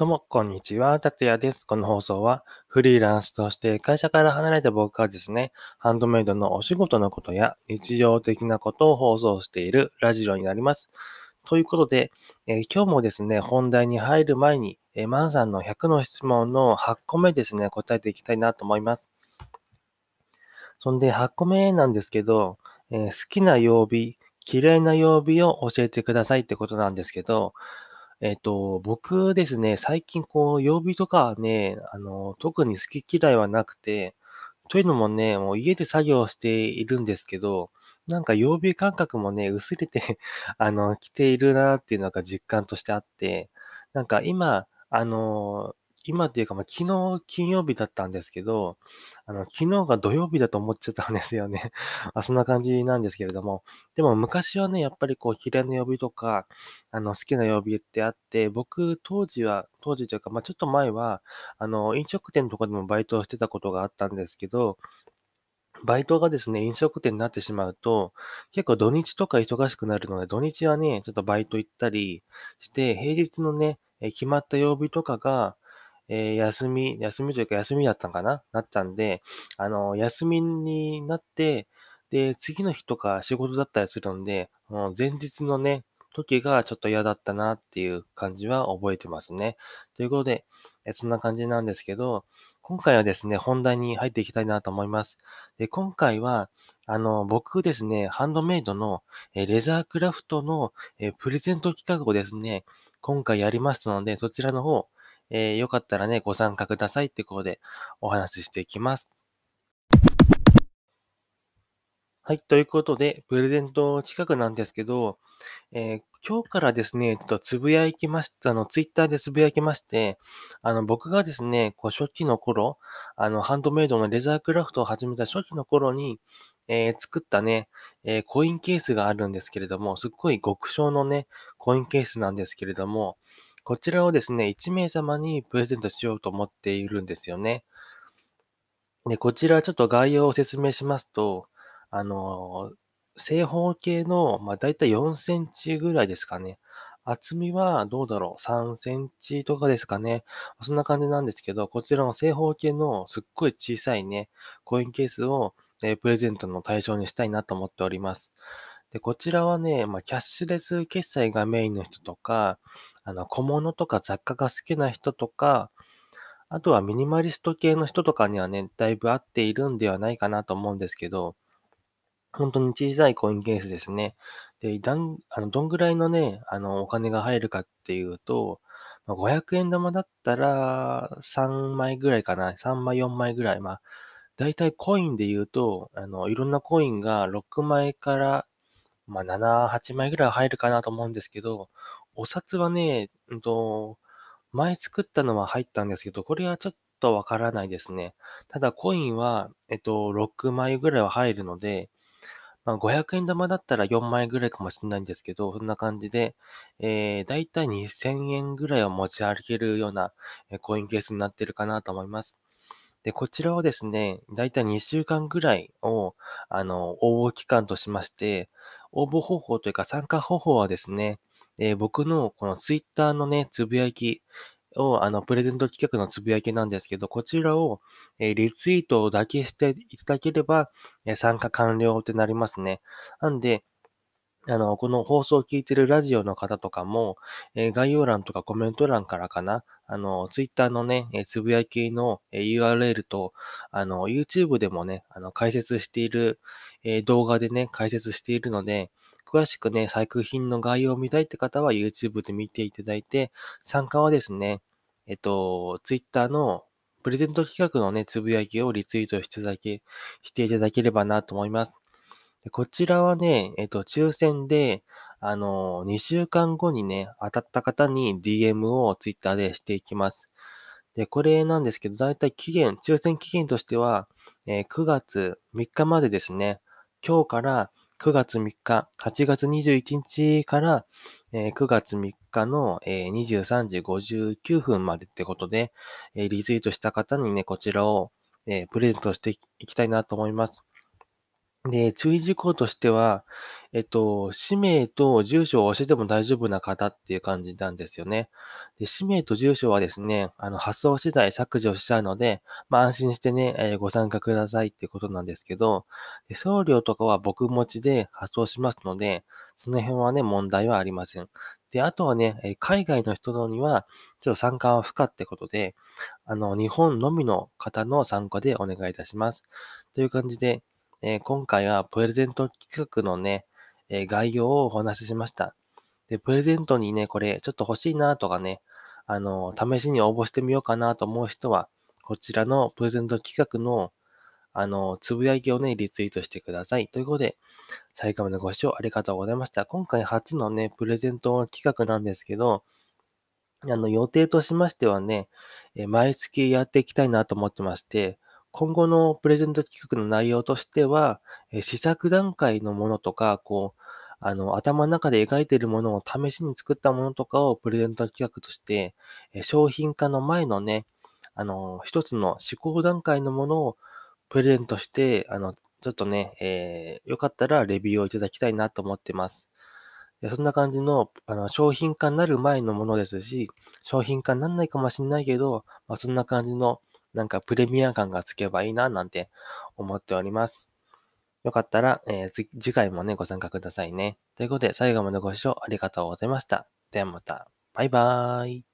どうも、こんにちは。達也です。この放送は、フリーランスとして会社から離れた僕がですね、ハンドメイドのお仕事のことや日常的なことを放送しているラジオになります。ということで、えー今日もですね、本題に入る前に、えーマンさんの100の質問の8個目ですね、答えていきたいなと思います。そんで、8個目なんですけど、えー好きな曜日、嫌いな曜日を教えてくださいってことなんですけど、えっと、僕ですね、最近こう、曜日とかはね、あの、特に好き嫌いはなくて、というのもね、もう家で作業しているんですけど、なんか曜日感覚もね、薄れて あの、来ているなっていうのが実感としてあって、なんか今、あの、今っていうか、まあ、昨日金曜日だったんですけど、あの、昨日が土曜日だと思っちゃったんですよね。あ、そんな感じなんですけれども。でも昔はね、やっぱりこう、嫌いな曜日とか、あの、好きな曜日ってあって、僕、当時は、当時というか、まあ、ちょっと前は、あの、飲食店とかでもバイトをしてたことがあったんですけど、バイトがですね、飲食店になってしまうと、結構土日とか忙しくなるので、土日はね、ちょっとバイト行ったりして、平日のね、決まった曜日とかが、えー休み、休みというか休みだったんかな？なったんで、あの、休みになって、で、次の日とか仕事だったりするんで、もう前日のね、時がちょっと嫌だったなっていう感じは覚えてますね。ということで、えそんな感じなんですけど、今回はですね、本題に入っていきたいなと思います。で、今回は、あの、僕ですね、ハンドメイドのえレザークラフトのえプレゼント企画をですね、今回やりますので、そちらの方、えーよかったらね、ご参加くださいってことでお話ししていきます。はい、ということで、プレゼント企画なんですけど、えー今日からですね、ちょっとつぶやきました、あの、ツイッターでつぶやきまして、あの、僕がですね、こう、初期の頃、あの、ハンドメイドのレザークラフトを始めた初期の頃に、えー作ったね、えーコインケースがあるんですけれども、すっごい極小のね、コインケースなんですけれども、こちらをですね、1名様にプレゼントしようと思っているんですよね。で、こちらちょっと概要を説明しますと、あの、正方形の、まあ、だいたい4センチぐらいですかね。厚みはどうだろう ?3 センチとかですかね。そんな感じなんですけど、こちらの正方形のすっごい小さいね、コインケースを、えプレゼントの対象にしたいなと思っております。で、こちらはね、まあ、キャッシュレス決済がメインの人とか、あの、小物とか雑貨が好きな人とか、あとはミニマリスト系の人とかにはね、だいぶ合っているんではないかなと思うんですけど、本当に小さいコインケースですね。で、だん、あの、どんぐらいのね、あの、お金が入るかっていうと、ま、500円玉だったら3枚ぐらいかな。3枚、4枚ぐらい。まあ、だいたいコインで言うと、あの、いろんなコインが6枚から、まあ、7、8枚ぐらい入るかなと思うんですけど、お札はね、うんと、前作ったのは入ったんですけど、これはちょっとわからないですね。ただコインは、えっと、6枚ぐらいは入るので、まあ、500円玉だったら4枚ぐらいかもしれないんですけど、そんな感じで、えー、だいたい2000円ぐらいを持ち歩けるようなコインケースになってるかなと思います。で、こちらはですね、だいたい2週間ぐらいを、あの、応募期間としまして、応募方法というか参加方法はですね、えー僕のこのツイッターのね、つぶやきを、あの、プレゼント企画のつぶやきなんですけど、こちらを、えーリツイートだけしていただければ、えー参加完了ってなりますね。なんで、あの、この放送を聞いてるラジオの方とかも、え概要欄とかコメント欄からかな、あの、ツイッターのね、えつぶやきの、URL と、あの、YouTube でもね、あの、解説している、え動画でね、解説しているので、詳しくね、作品の概要を見たいって方は YouTube で見ていただいて、参加はですね、えっと、Twitter のプレゼント企画のね、つぶやきをリツイートしていただけ、していただければなと思います。で、こちらはね、えっと、抽選で、あの、2週間後にね、当たった方に DM を Twitter でしていきます。で、これなんですけど、だいたい期限、抽選期限としては、えー9月3日までですね。今日から9月3日、8月21日から、えー9月3日の、えー23時59分までってことで、えーリツイートした方にね、こちらを、えプレゼントしていきたいなと思います。で、注意事項としては、えっと、氏名と住所を教えても大丈夫な方っていう感じなんですよね。で、氏名と住所はですね、あの、発送次第削除しちゃうので、まあ、安心してね、えーご参加くださいってことなんですけど、で送料とかは僕持ちで発送しますので、その辺はね、問題はありません。で、あとはね、えー海外の人には、ちょっと参加は不可ってことで、あの、日本のみの方の参加でお願いいたします。という感じで、えー今回はプレゼント企画のね、え概要をお話ししました。で、プレゼントにね、これちょっと欲しいなとかね、あの、試しに応募してみようかなと思う人は、こちらのプレゼント企画の、あの、つぶやきをね、リツイートしてください。ということで、最後までご視聴ありがとうございました。今回初のね、プレゼント企画なんですけど、あの、予定としましてはね、毎月やっていきたいなと思ってまして、今後のプレゼント企画の内容としては、え、試作段階のものとか、こう、あの、頭の中で描いているものを試しに作ったものとかをプレゼント企画として、え、商品化の前のね、あの、一つの試行段階のものをプレゼントして、あの、ちょっとね、えーよかったらレビューをいただきたいなと思ってます。そんな感じの、あの、商品化になる前のものですし、商品化になんないかもしんないけど、まあ、そんな感じの、なんかプレミア感がつけばいいな、なんて思っております。よかったら、えー次回もね、ご参加くださいね。ということで、最後までご視聴ありがとうございました。ではまた。バイバーイ。